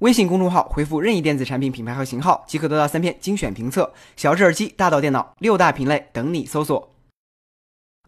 微信公众号回复任意电子产品品牌和型号，即可得到三篇精选评测。小智耳机，大到电脑，六大品类等你搜索。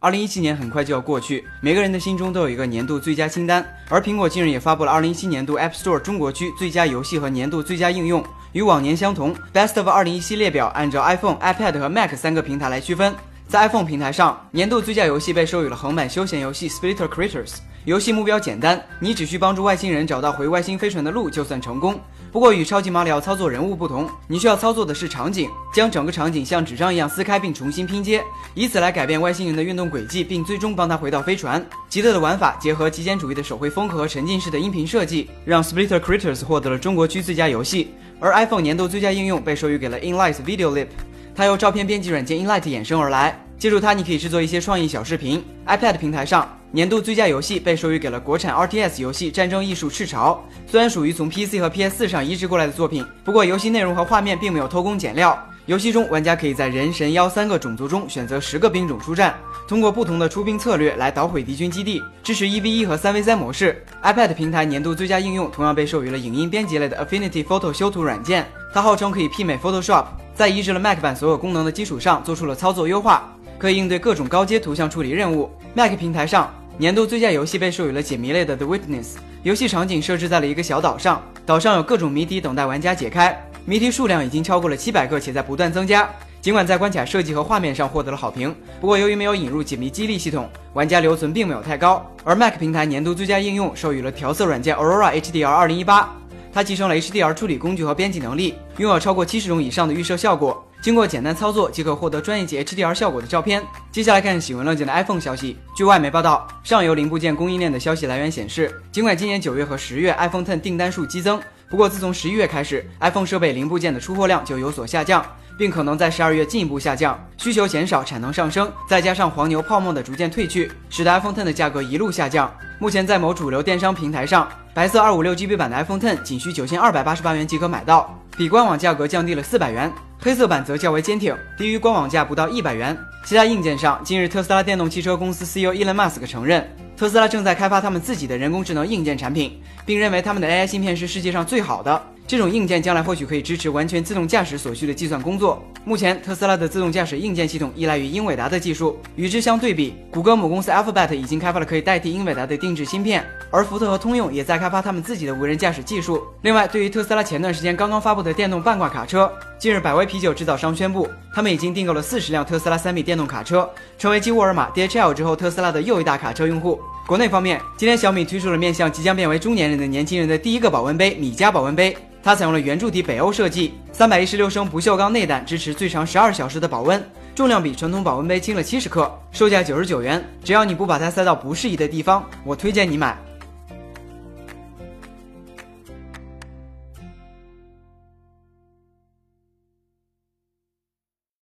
二零一七年很快就要过去，每个人的心中都有一个年度最佳清单。而苹果近日也发布了二零一七年度 App Store 中国区最佳游戏和年度最佳应用。与往年相同，Best of 二零一七列表按照 iPhone、iPad 和 Mac 三个平台来区分。在 iPhone 平台上，年度最佳游戏被授予了横版休闲游戏 Splitter Creatures。游戏目标简单，你只需帮助外星人找到回外星飞船的路就算成功。不过与超级马里奥操作人物不同，你需要操作的是场景，将整个场景像纸张一样撕开并重新拼接，以此来改变外星人的运动轨迹，并最终帮他回到飞船。极乐的玩法结合极简主义的手绘风格和沉浸式的音频设计，让 Splitter Creatures 获得了中国区最佳游戏。而 iPhone 年度最佳应用被授予给了 InLight Video Lip，它由照片编辑软件 InLight 衍生而来。借助它，你可以制作一些创意小视频。iPad 平台上，年度最佳游戏被授予给了国产 RTS 游戏《战争艺术：赤潮》。虽然属于从 PC 和 PS4 上移植过来的作品，不过游戏内容和画面并没有偷工减料。游戏中，玩家可以在人、神、妖三个种族中选择十个兵种出战，通过不同的出兵策略来捣毁敌军基地，支持 1v1 和 3v3 模式。iPad 平台年度最佳应用同样被授予了影音编辑类的 Affinity Photo 修图软件，它号称可以媲美 Photoshop，在移植了 Mac 版所有功能的基础上，做出了操作优化。可以应对各种高阶图像处理任务。Mac 平台上，年度最佳游戏被授予了解谜类的 The Witness。游戏场景设置在了一个小岛上，岛上有各种谜题等待玩家解开，谜题数量已经超过了七百个，且在不断增加。尽管在关卡设计和画面上获得了好评，不过由于没有引入解谜激励系统，玩家留存并没有太高。而 Mac 平台年度最佳应用授予了调色软件 Aurora HDR 2018，它集成了 HDR 处理工具和编辑能力，拥有超过七十种以上的预设效果。经过简单操作即可获得专业级 HDR 效果的照片。接下来看喜闻乐见的 iPhone 消息。据外媒报道，上游零部件供应链的消息来源显示，尽管今年九月和十月 iPhone Ten 订单数激增，不过自从十一月开始，iPhone 设备零部件的出货量就有所下降，并可能在十二月进一步下降。需求减少，产能上升，再加上黄牛泡沫的逐渐退去，使得 iPhone Ten 的价格一路下降。目前在某主流电商平台上，白色二五六 GB 版的 iPhone Ten 仅需九千二百八十八元即可买到，比官网价格降低了四百元。黑色版则较为坚挺，低于官网价不到一百元。其他硬件上，近日特斯拉电动汽车公司 CEO Elon Musk 承认，特斯拉正在开发他们自己的人工智能硬件产品，并认为他们的 AI 芯片是世界上最好的。这种硬件将来或许可以支持完全自动驾驶所需的计算工作。目前，特斯拉的自动驾驶硬件系统依赖于英伟达的技术。与之相对比，谷歌母公司 Alphabet 已经开发了可以代替英伟达的定制芯片，而福特和通用也在开发他们自己的无人驾驶技术。另外，对于特斯拉前段时间刚刚发布的电动半挂卡车，近日百威啤酒制造商宣布，他们已经订购了四十辆特斯拉三米电动卡车，成为继沃尔玛、DHL 之后特斯拉的又一大卡车用户。国内方面，今天小米推出了面向即将变为中年人的年轻人的第一个保温杯——米家保温杯。它采用了圆柱体北欧设计，三百一十六升不锈钢内胆，支持最长十二小时的保温，重量比传统保温杯轻了七十克，售价九十九元。只要你不把它塞到不适宜的地方，我推荐你买。